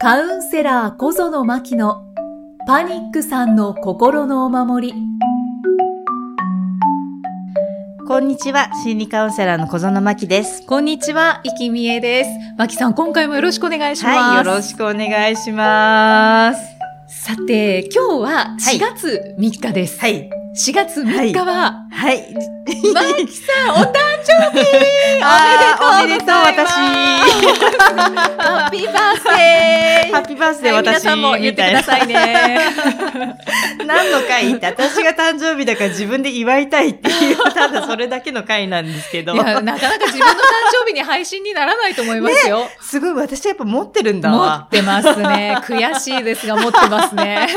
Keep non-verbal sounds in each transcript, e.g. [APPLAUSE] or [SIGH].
カウンセラー小園真希のパニックさんの心のお守り。こんにちは、心理カウンセラーの小園真希です。こんにちは、生きみえです。真希さん、今回もよろしくお願いします。はい、よろしくお願いします。さて、今日は4月3日です。はい。4月3日は、はい。真希さん、[LAUGHS] お誕生日おめでとうございますハッピーバースデーハッピーバースデー、はい、私。皆さんも言ってくださいね。[LAUGHS] 何の回って、私が誕生日だから自分で祝いたいっていう、ただそれだけの回なんですけどなかなか自分の誕生日に配信にならないと思いますよ。すごい、私やっぱ持ってるんだ持わっ。てますね。悔しいですが、持ってますね。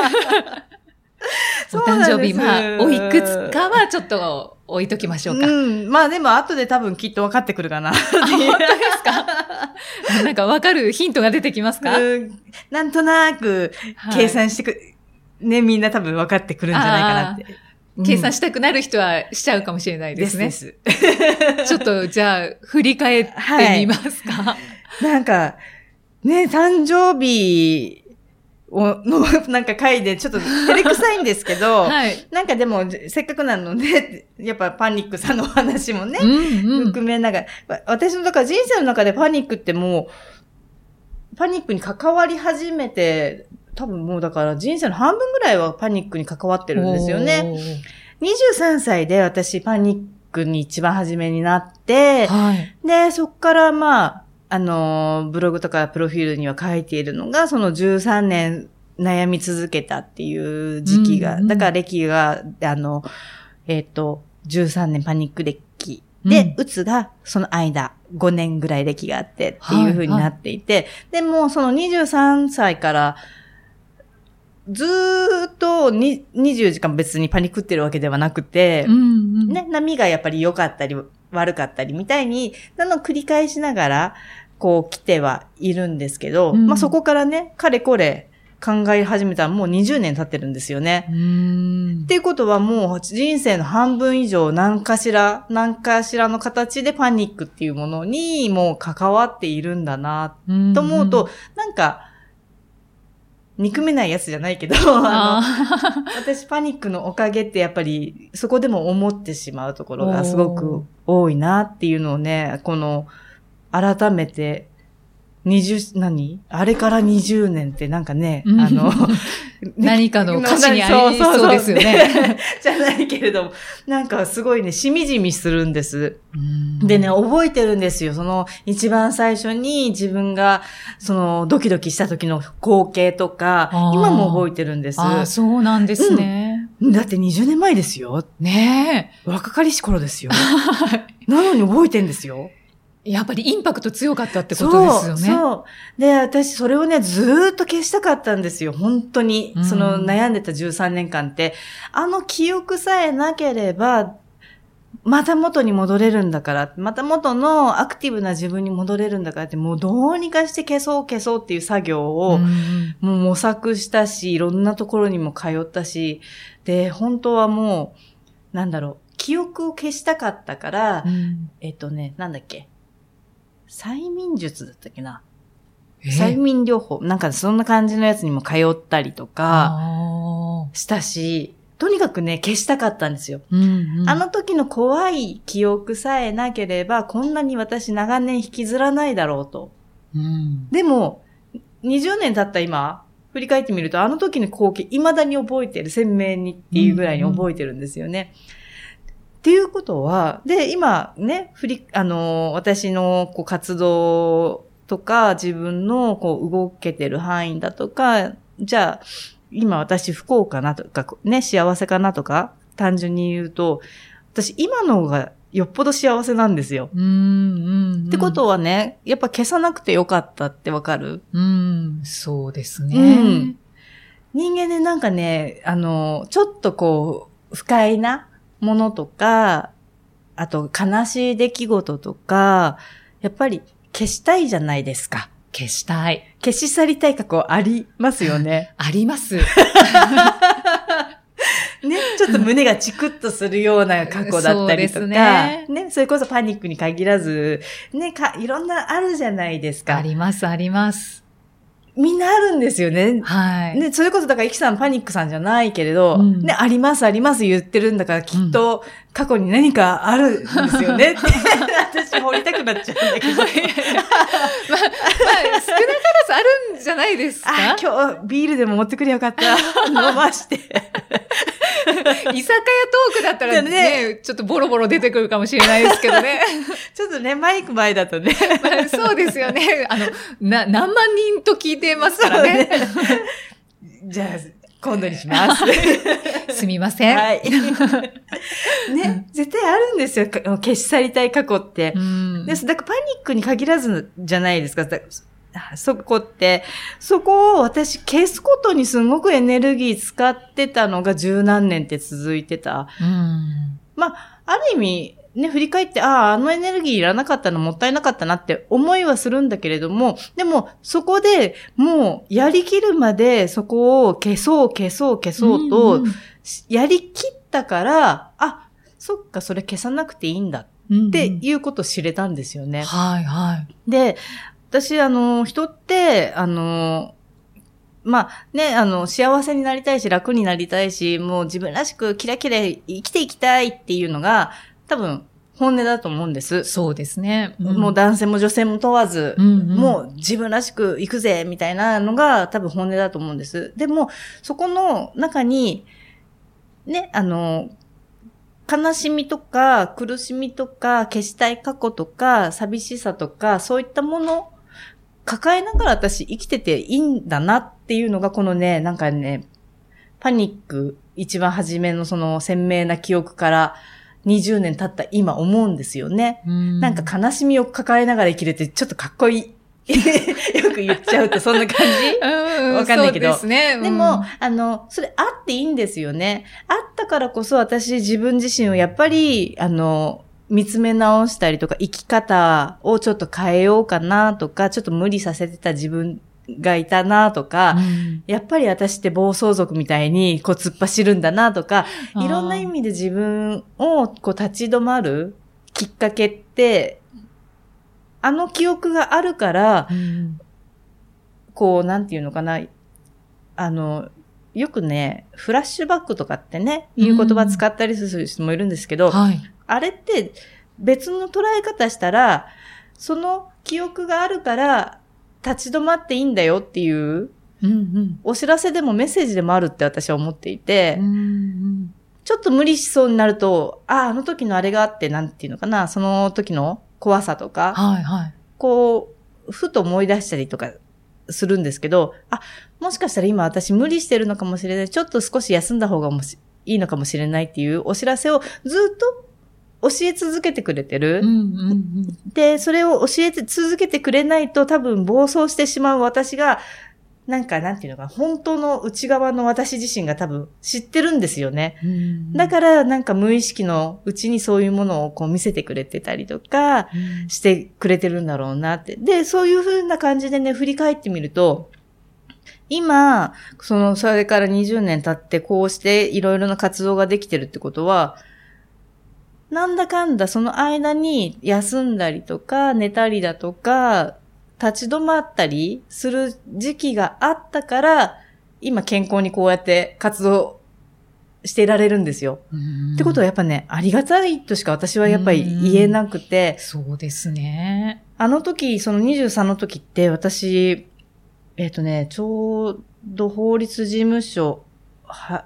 お誕生日、まあ、おいくつかはちょっと置いときましょうか。うん。まあでも後で多分きっと分かってくるかな。あ本当ですか？[LAUGHS] なんかわかるヒントが出てきますか、うんなんとなくはい計算してく、ね、みんな多分分かってくるんじゃないかなって。計算ししたくなる人はしちゃうかもしれないですね。です [LAUGHS] ちょっと、じゃあ、振り返ってみますか、[LAUGHS] なんか、ね、誕生日をの、[LAUGHS] なんか回でちょっと照れくさいんですけど、[LAUGHS] はい。なんかでも、せっかくなので、[LAUGHS] やっぱパニックさんのお話もね、うんうん。含めながら、わ私のだから人生の中でパニックってもう、パニックに関わり始めて、多分もうだから人生の半分ぐらいはパニックに関わってるんですよね。23歳で私パニックに一番初めになってはい。で、そっからまあ、あの、ブログとかプロフィールには書いているのが、その13年悩み続けたっていう時期が、うんうんだから歴が、あの、えっ、と、13年パニック歴で、うつがその間5年ぐらい歴があってっていう風になっていて、でもその23歳からずーっとに24時間別にパニックってるわけではなくて、うんうん。ね、波がやっぱり良かったり悪かったりみたいに、なのを繰り返しながら、こう来てはいるんですけど、うん。まあそこからね、かれこれ考え始めたらもう20年経ってるんですよね。っていうことはもう人生の半分以上何かしら、何かしらの形でパニックっていうものにもう関わっているんだな、と思うと、、なんか、憎めないやつじゃないけど、あのあ私パニックのおかげってやっぱりそこでも思ってしまうところがすごく多いなっていうのをね、この改めて20、何？あれから20年ってなんかね、うんあの、[LAUGHS] 何かの歌詞にあり [LAUGHS] そうですよね。[LAUGHS] じゃないけれども、なんかすごいね、しみじみするんです。うんでね、覚えてるんですよ。その、一番最初に自分が、その、ドキドキした時の光景とか今も覚えてるんです。ああ、そうなんですね。だって20年前ですよ。ね若かりし頃ですよ。なのに覚えてんですよ。え。やっぱりインパクト強かったってことですよね。そう。で、私、それをね、ずーっと消したかったんですよ。本当にうん。その、悩んでた13年間って、あの記憶さえなければ、また元に戻れるんだから、また元のアクティブな自分に戻れるんだからって、もうどうにかして消そう消そうっていう作業を、うんもう模索したし、いろんなところにも通ったし、で、本当はもう、なんだろう、記憶を消したかったから、うんえっとね、なんだっけ。催眠術だったっけな？え？催眠療法。なんかそんな感じのやつにも通ったりとかしたし、とにかくね、消したかったんですよ。うんうんあの時の怖い記憶さえなければ、こんなに私長年引きずらないだろうと。うんでも、20年経った今、振り返ってみると、あの時の光景、未だに覚えてる、鮮明にっていうぐらいに覚えてるんですよね。っていうことは、で、今ね、振り、あの、私のこう活動とか、自分のこう動けてる範囲だとか、じゃあ、今私不幸かなとか、ね、幸せかなとか、単純に言うと、私今の方がよっぽど幸せなんですよ。うんうんうんってことはね、やっぱ消さなくてよかったってわかる？うん、そうですね。うん人間でなんかね、あの、ちょっとこう、不快なものとか、あと悲しい出来事とか、やっぱり消したいじゃないですか。消したい。消し去りたい過去ありますよね。[LAUGHS] あります。[LAUGHS] ね、ちょっと胸がチクッとするような過去だったりとか、そうですねそれこそパニックに限らず、ね、か、いろんなあるじゃないですか。あります、あります。みんなあるんですよね。はい。ね、それこそだから、イキさんパニックさんじゃないけれど、うんね、ありますあります言ってるんだから、きっと過去に何かあるんですよねって。私掘りたくなっちゃうんだけど。まあ、まあ、少なからずあるんじゃないですか？あ、今日ビールでも持ってくれよかった。[LAUGHS] 飲まして。[LAUGHS] 居酒屋トークだったらねねちょっとボロボロ出てくるかもしれないですけどね。[LAUGHS] ちょっとね、マイク前だとね。ま [LAUGHS] あそうですよね。あの、な、何万人と聞いてますからね。じゃあ、今度にします。すみません。はい。ね、絶対あるんですよ。か消し去りたい過去ってう。ん。です。だからパニックに限らずじゃないですか。だそこって、そこを私消すことにすごくエネルギー使ってたのが十何年って続いてた。うん。まあ、ある意味、ね、振り返って、ああ、あのエネルギーいらなかったのもったいなかったなって思いはするんだけれども、でも、そこでもう、やりきるまで、そこを消そう、消そう、消そうと、んやりきったから、あ、そっか、それ消さなくていいんだうんっていうことを知れたんですよね。はいはい。で、私、あの、人って、あの、まあね、あの、幸せになりたいし、楽になりたいし、もう自分らしくキラキラ生きていきたいっていうのが、多分、本音だと思うんです。そうですね。もう男性も女性も問わず、うんうんもう自分らしく行くぜ、みたいなのが多分本音だと思うんです。でも、そこの中に、ね、あの、悲しみとか苦しみとか消したい過去とか寂しさとかそういったもの抱えながら私生きてていいんだなっていうのがこのね、なんかね、パニック一番初めのその鮮明な記憶から20年経った今思うんですよね。うんなんか悲しみを抱えながら生きるってちょっとかっこいい。[LAUGHS] よく言っちゃうとそんな感じ？[LAUGHS] うんわかんないけどそうですね。でも、あの、それあっていいんですよね。あったからこそ私自分自身をやっぱり、あの、見つめ直したりとか、生き方をちょっと変えようかなとか、ちょっと無理させてた自分がいたなとか、うん。やっぱり私って暴走族みたいにこう突っ走るんだなとか、いろんな意味で自分をこう立ち止まるきっかけって、あの記憶があるから、うん。こう、なんていうのかな、あの、よくね、フラッシュバックとかってね、いう言葉使ったりする人もいるんですけど、はい。あれって別の捉え方したら、その記憶があるから立ち止まっていいんだよっていううんお知らせでもメッセージでもあるって私は思っていて、うんうんちょっと無理しそうになると、ああ、あの時のあれがあって、なんていうのかな、その時の怖さとか、はいはい。こう、ふと思い出したりとかするんですけど、あ、もしかしたら今私無理してるのかもしれない。ちょっと少し休んだ方がもしいいのかもしれないっていうお知らせをずっと教え続けてくれてる？うんうんで、それを教えて続けてくれないと多分暴走してしまう私が、なんかなんていうのかな、本当の内側の私自身が多分知ってるんですよね。うん。だからなんか無意識のうちにそういうものをこう見せてくれてたりとか、うんしてくれてるんだろうなって。で、そういう風な感じでね、振り返ってみると、今、その、それから20年経って、こうしていろいろな活動ができてるってことは、なんだかんだその間に休んだりとか、寝たりだとか、立ち止まったりする時期があったから、今健康にこうやって活動していられるんですよ。うんってことはやっぱね、ありがたいとしか私はやっぱり言えなくて、そうですね。あの時、その23の時って私、えっ、とね、ちょうど法律事務所は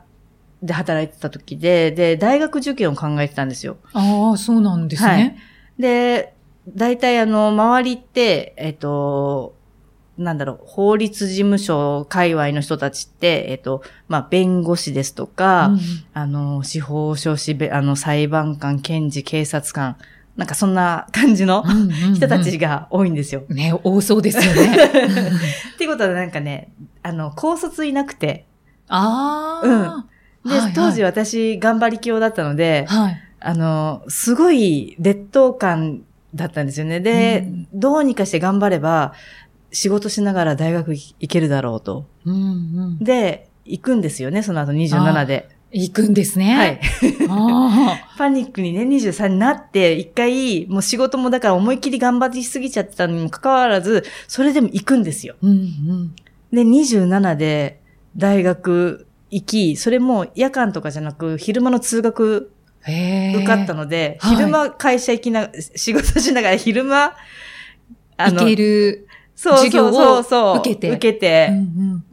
で働いてた時で、で、大学受験を考えてたんですよ。ああ、そうなんですね。で、大体あの、周りって、えっ、と、なんだろう、法律事務所界隈の人たちって、えっ、と、まあ、弁護士ですとか、うんあの、司法書士べ、あの、裁判官、検事、警察官、なんかそんな感じのうんうんうん人たちが多いんですよ。ね、多そうですよね。[LAUGHS] っていうことはなんかね、あの、高卒いなくて、ああ。で、はいはい当時私頑張り教だったので、はい。あの、すごい劣等感だったんですよね。で、うんどうにかして頑張れば、仕事しながら大学行けるだろうと。うんうん。で、行くんですよね、その後27で。行くんですね。はい。。あ [LAUGHS] パニックにね、23になって、一回、もう仕事もだから思いっきり頑張りすぎちゃってたのにもかかわらず、それでも行くんですよ。あ。うんうん。で、27で大学行き、それも夜間とかじゃなく、昼間の通学受かったので、はい昼間会社行きな、仕事しながら昼間、あ行ける。そう授業をそうそう受けて受けて、うんうん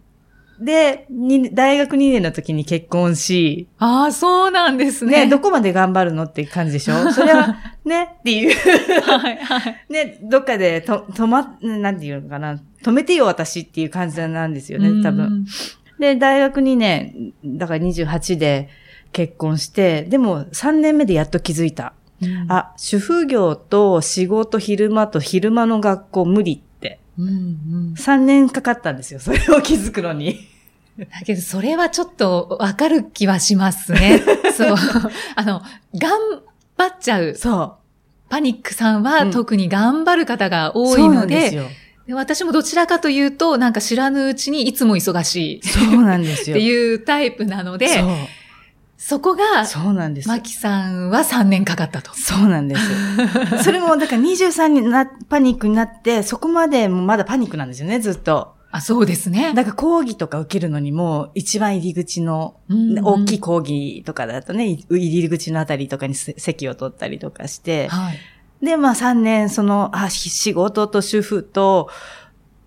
で、に大学2年の時に結婚し、ああ、そうなんですね。ね、どこまで頑張るのって感じでしょ？[LAUGHS] それは、ね、っていう。はいはい。ね、どっかでと、止ま、なんていうのかな、止めてよ私っていう感じなんですよね、多分。で、大学2年、だから28で結婚して、でも3年目でやっと気づいた。うん。あ、主婦業と仕事昼間と昼間の学校無理って。うんうん。3年かかったんですよ、[LAUGHS] それを気づくのに。だけど、それはちょっとわかる気はしますね。[LAUGHS] そう。あの、頑張っちゃう。そパニックさんはうん特に頑張る方がう。多いそうなので、んですよ。で私もどちらかというと、なんか知らぬうちにいつも忙しいそうなんですよ。っていうタイプなので、そう。そこが、そうなんですよマ。キさんは3年かかったと。そうなんです。[LAUGHS] それも、だから23にな、パニックになって、そこまでもまだパニックなんですよね、ずっと。あ、そうですね。だから講義とか受けるのにも、一番入り口の、大きい講義とかだとね、い入り口のあたりとかにせ席を取ったりとかして、はい。で、まあ3年、その、あ、し仕事と主婦と、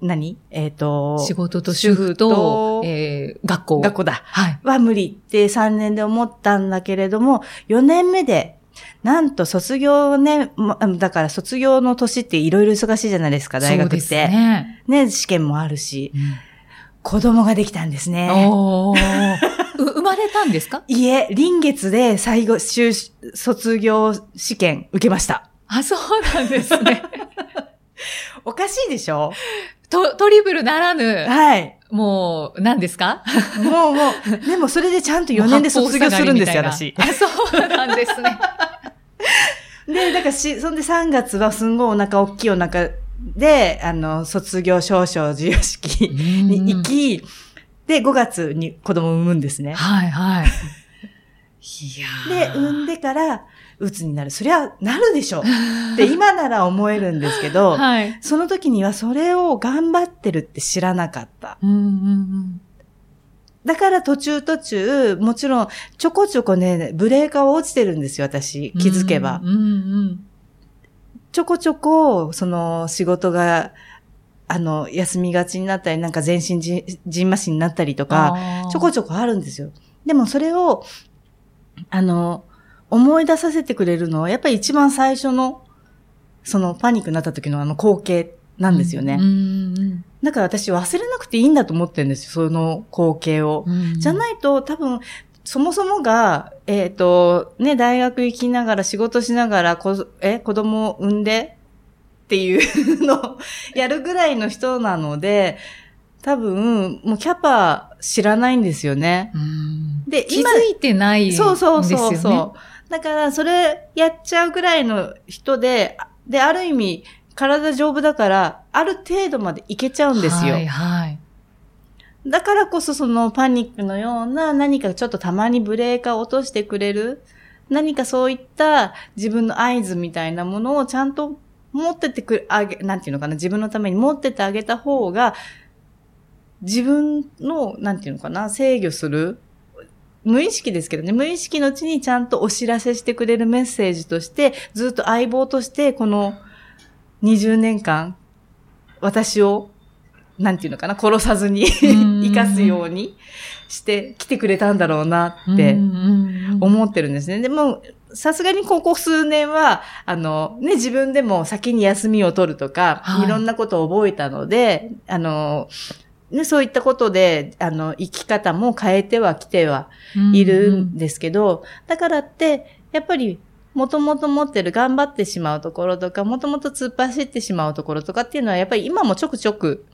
何？えっ、と、仕事と主婦と、えー学校。学校だ。はい。は無理って3年で思ったんだけれども、4年目で、なんと卒業ね、まだから卒業の年っていろいろ忙しいじゃないですか、大学って。そうですね。ね、試験もあるし、子供ができたんですね。おー [LAUGHS] う生まれたんですか？いえ、臨月で最後、修卒業試験受けました。あ、そうなんですね。[LAUGHS] おかしいでしょ？トトリプルならぬ、はい。もう、何ですか？もうもう、でもそれでちゃんと4年で卒業するんですよ、私。あ、そうなんですね。[LAUGHS] で、だからし、そんで3月はすんごいお腹大きいお腹で、あの、卒業証書授与式に行き、で、5月に子供を産むんですね。はいはい。いやで、産んでから、うつになる。そりゃ、なるでしょ。[LAUGHS] って今なら思えるんですけど、はい。その時にはそれを頑張ってるって知らなかった。うんうんうん。だから途中途中、もちろん、ちょこちょこね、ブレーカーは落ちてるんですよ、私。気づけば。うんうんちょこちょこ、その、仕事が、あの、休みがちになったり、なんか全身じじんましになったりとか、ちょこちょこあるんですよ。でもそれを、あの、思い出させてくれるのは、やっぱり一番最初の、そのパニックになった時のあの光景なんですよね。だから私忘れなくていいんだと思ってるんですよ、その光景を。うんじゃないと多分、そもそもが、えっ、と、ね、大学行きながら仕事しながら、こえ、子供を産んでっていうのを [LAUGHS] やるぐらいの人なので、多分、もうキャパ知らないんですよね。うんで、気づいてないですよね。そうそうそうそう。だから、それやっちゃうぐらいの人で、で、ある意味、体丈夫だから、ある程度までいけちゃうんですよ。はいはい。だからこそそのパニックのような何かちょっとたまにブレーカーを落としてくれる何かそういった自分の合図みたいなものをちゃんと持っててくあげ、なんていうのかな、自分のために持っててあげた方が自分の、なんていうのかな、制御する無意識ですけどね、無意識のうちにちゃんとお知らせしてくれるメッセージとして、ずっと相棒として、この20年間、私を、なんていうのかな、殺さずにん。生かすようにして来てくれたんだろうなって思ってるんですね。でも、さすがにここ数年は、あの、ね、自分でも先に休みを取るとか、はい。い、ろんなことを覚えたので、あの、ね、そういったことで、あの、生き方も変えてはきてはいるんですけど、だからって、やっぱり、もともと持ってる頑張ってしまうところとか、もともと突っ走ってしまうところとかっていうのは、やっぱり今もちょくちょく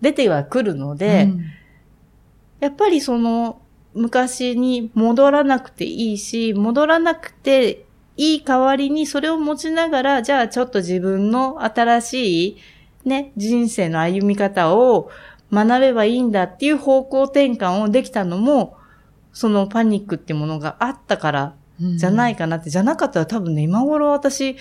出てはくるので、うん。やっぱりその、昔に戻らなくていいし、戻らなくていい代わりにそれを持ちながら、じゃあちょっと自分の新しいね、人生の歩み方を学べばいいんだっていう方向転換をできたのも、そのパニックってものがあったからじゃないかなって、じゃなかったら多分ね、今頃私、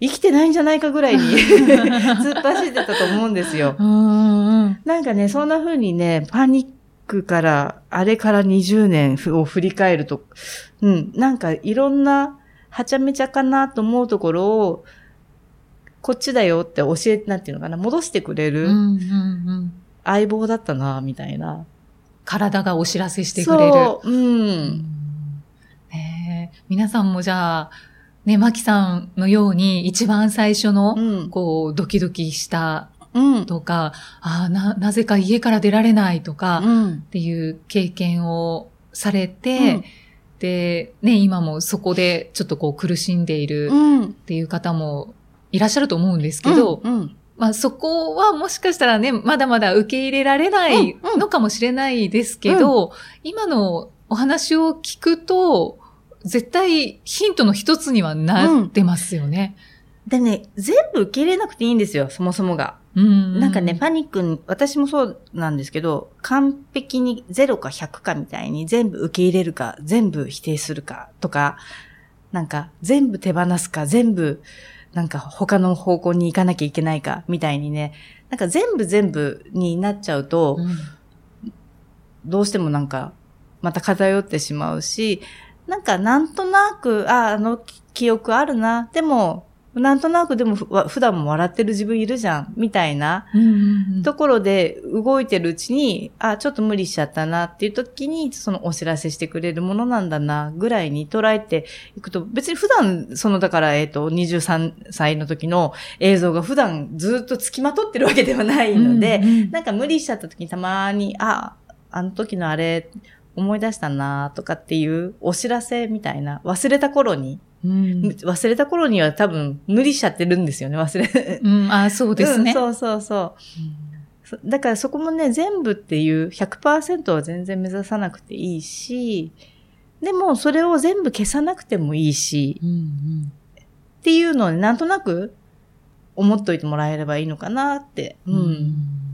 生きてないんじゃないかぐらいに [LAUGHS] 突っ走ってたと思うんですよ。うんうんなんかね、そんな風にね、パニックから、あれから20年を振り返ると、うん、なんかいろんな、はちゃめちゃかなと思うところを、こっちだよって教えて、なんていうのかな、戻してくれるうんうんうん相棒だったな、みたいな。体がお知らせしてくれる。そう、う。うんんねえ皆さんもじゃあ、ね、マキさんのように一番最初の、うん。こう、ドキドキしたうん。とか、ああ、な、なぜか家から出られないとか、っうん。ていう経験をされて、で、ね、今もそこでちょっとこう苦しんでいるうん。っていう方もいらっしゃると思うんですけど、うん。まあそこはもしかしたらね、まだまだ受け入れられないうんうんのかもしれないですけど、今のお話を聞くと、絶対ヒントの一つにはなってますよね。でね、全部受け入れなくていいんですよ、そもそもが。うんなんかね、パニックに、私もそうなんですけど、完璧に0か100かみたいに全部受け入れるか、全部否定するかとか、なんか全部手放すか、全部なんか他の方向に行かなきゃいけないかみたいにね、なんか全部全部になっちゃうと、うんどうしてもなんか、また偏ってしまうし、なんかなんとなく、あ、あの記憶あるな。でも、なんとなくでも普段も笑ってる自分いるじゃん、みたいな。ところで動いてるうちに、あ、ちょっと無理しちゃったなっていう時に、そのお知らせしてくれるものなんだな、ぐらいに捉えていくと、別に普段、その、だから、えっ、と、23歳の時の映像が普段ずっと付きまとってるわけではないので、うんうんなんか無理しちゃった時にたまに、あ、あの時のあれ、思い出したなとかっていうお知らせみたいな、忘れた頃に、うん忘れた頃には多分無理しちゃってるんですよね、忘れ。うん、あそうですね。うんそうそうそう。そだからそこもね、全部っていう100%は全然目指さなくていいし、でもそれを全部消さなくてもいいし、うんうんっていうのをねなんとなく思っといてもらえればいいのかなって。うん。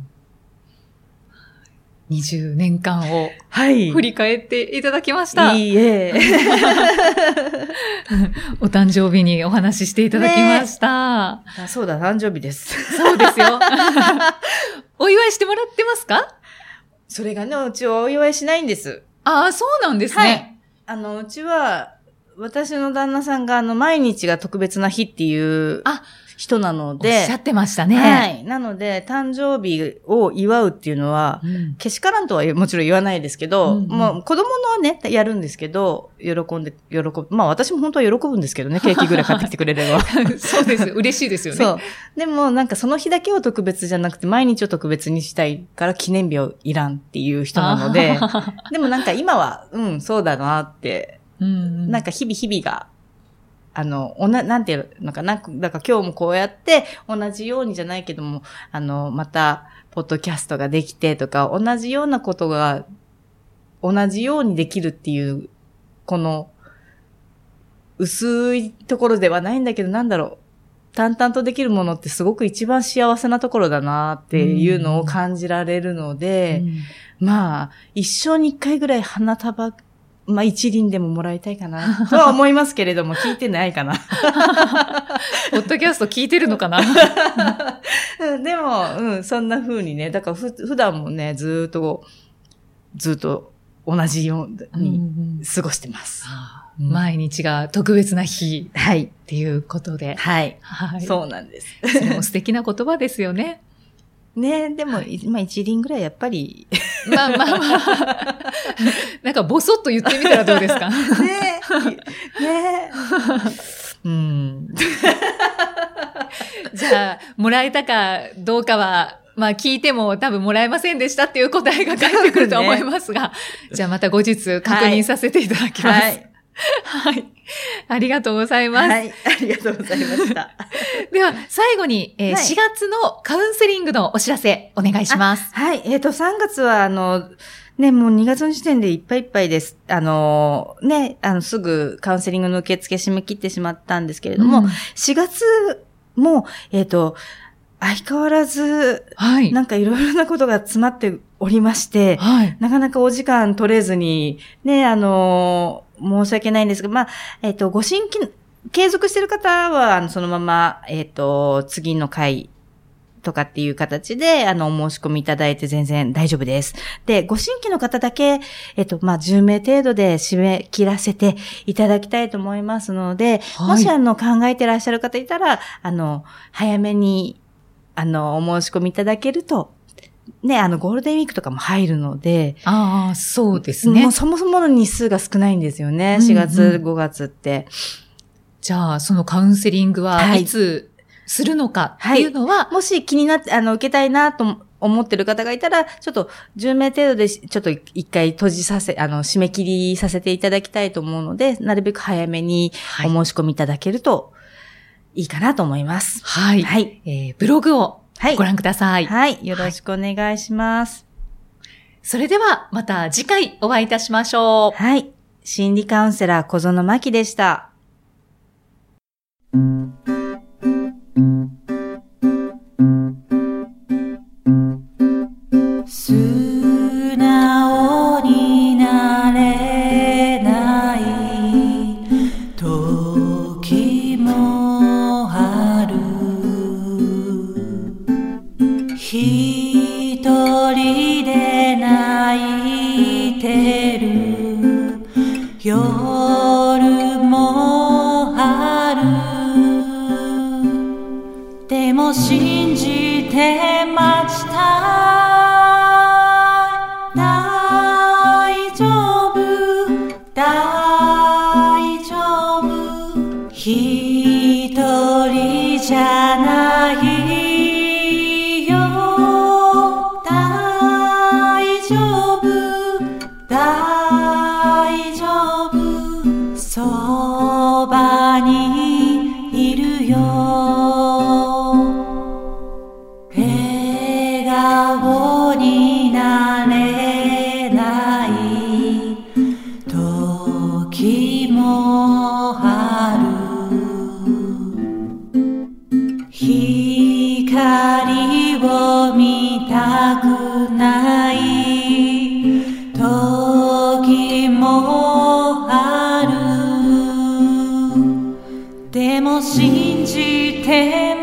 20年間をはい。振り返っていただきました。いいえ。[LAUGHS] お誕生日にお話ししていただきました。[LAUGHS] あそうだ、誕生日です。そうですよ。[LAUGHS] お祝いしてもらってますか？それがね、うちはお祝いしないんです。ああ、そうなんですね。あの、うちは、私の旦那さんが、あの、毎日が特別な日っていうあ人なのおっで、しゃってましたね。はい。なので、誕生日を祝うっていうのは、うんけしからんとはもちろん言わないですけど、うんうんもう子供のはね、やるんですけど、喜んで、喜ぶ。まあ私も本当は喜ぶんですけどね、ケーキぐらい買ってきてくれれば。[LAUGHS] そうです。嬉しいですよね。そう。でもなんかその日だけを特別じゃなくて、毎日を特別にしたいから記念日をいらんっていう人なので、[LAUGHS] でもなんか今は、うん、そうだなって、うんうんなんか日々日々が、あの、おな、なんていうのかな、だから今日もこうやって、同じようにじゃないけども、あの、また、ポッドキャストができてとか、同じようなことが、同じようにできるっていう、この、薄いところではないんだけど、なんだろう。淡々とできるものってすごく一番幸せなところだなっていうのを感じられるので、まあ、一生に一回ぐらい花束、まあ一輪でももらいたいかな、[LAUGHS] とは思いますけれども、聞いてないかな。[LAUGHS] ポッドキャスト聞いてるのかな？う [LAUGHS] んでも、うん、そんな風にね、だからふ普段もね、ずーっとずっと同じようにうん過ごしてます。あーうん毎日が特別な日はい。っていうことで。はい。はい。そうなんです。それも素敵な言葉ですよね。ねでも、いまあ一輪ぐらいやっぱり、まあまあまあ。[LAUGHS] なんかボソッと言ってみたらどうですか？ねね [LAUGHS] うん。じゃあ、もらえたかどうかは、まあ聞いても多分もらえませんでしたっていう答えが返ってくると思いますが、じゃあまた後日確認させていただきます。ははい。い。ありがとうございます。はい。ありがとうございました。[LAUGHS] では、最後に、えーはい4月のカウンセリングのお知らせ、お願いします。はい。えっ、と、3月は、あの、ね、もう2月の時点でいっぱいいっぱいです。あの、ね、あの、すぐカウンセリングの受付締め切ってしまったんですけれども、うん4月も、えっ、と、相変わらず、はい。なんかいろいろなことが詰まっておりまして、はい。なかなかお時間取れずに、ね、あの、申し訳ないんですが、まあ、えっ、と、ご新規継続してる方は、あの、そのまま、えっ、と、次の回とかっていう形で、あの、お申し込みいただいて全然大丈夫です。で、ご新規の方だけ、えっと、まあ、10名程度で締め切らせていただきたいと思いますので、はいもしあの、考えてらっしゃる方いたら、あの、早めに、あの、お申し込みいただけると、ね、あの、ゴールデンウィークとかも入るので、ああ、そうですねもう。そもそもの日数が少ないんですよね。うんうん4月、5月って。じゃあ、そのカウンセリングははいいつするのかっていうのは、もし気になって、あの、受けたいなと思ってる方がいたら、ちょっと10名程度でしちょっと一回閉じさせ、あの、締め切りさせていただきたいと思うので、なるべく早めにはいお申し込みいただけるといいかなと思います。はい。はい。えーブログをはいご覧ください。はい。よろしくお願いします。それでは、また次回お会いいたしましょう。はい。心理カウンセラー小園真希でした。ある。でも信じても